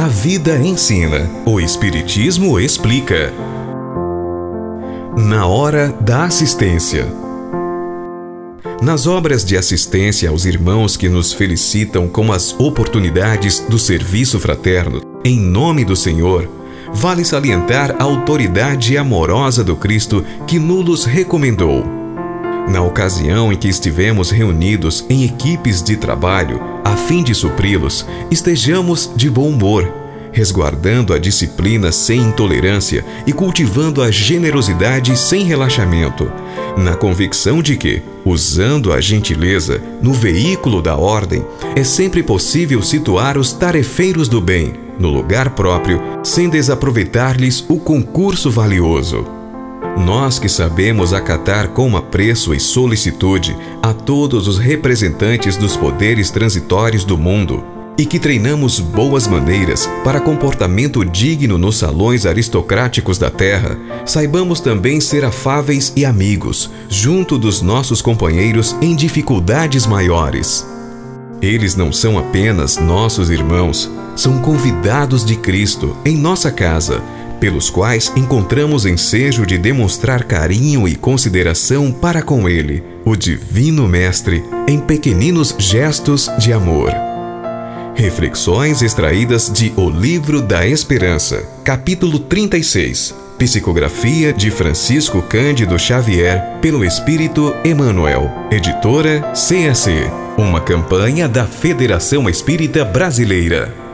A vida ensina, o Espiritismo explica. Na hora da assistência. Nas obras de assistência aos irmãos que nos felicitam com as oportunidades do serviço fraterno, em nome do Senhor, vale salientar a autoridade amorosa do Cristo que nos recomendou. Na ocasião em que estivemos reunidos em equipes de trabalho, a fim de supri-los, estejamos de bom humor, resguardando a disciplina sem intolerância e cultivando a generosidade sem relaxamento, na convicção de que, usando a gentileza no veículo da ordem, é sempre possível situar os tarefeiros do bem no lugar próprio, sem desaproveitar-lhes o concurso valioso. Nós que sabemos acatar com apreço e solicitude a todos os representantes dos poderes transitórios do mundo, e que treinamos boas maneiras para comportamento digno nos salões aristocráticos da terra, saibamos também ser afáveis e amigos junto dos nossos companheiros em dificuldades maiores. Eles não são apenas nossos irmãos, são convidados de Cristo em nossa casa, pelos quais encontramos ensejo de demonstrar carinho e consideração para com Ele, o Divino Mestre, em pequeninos gestos de amor. Reflexões extraídas de O Livro da Esperança, capítulo 36. Psicografia de Francisco Cândido Xavier, pelo Espírito Emmanuel. Editora CAC. Uma campanha da Federação Espírita Brasileira.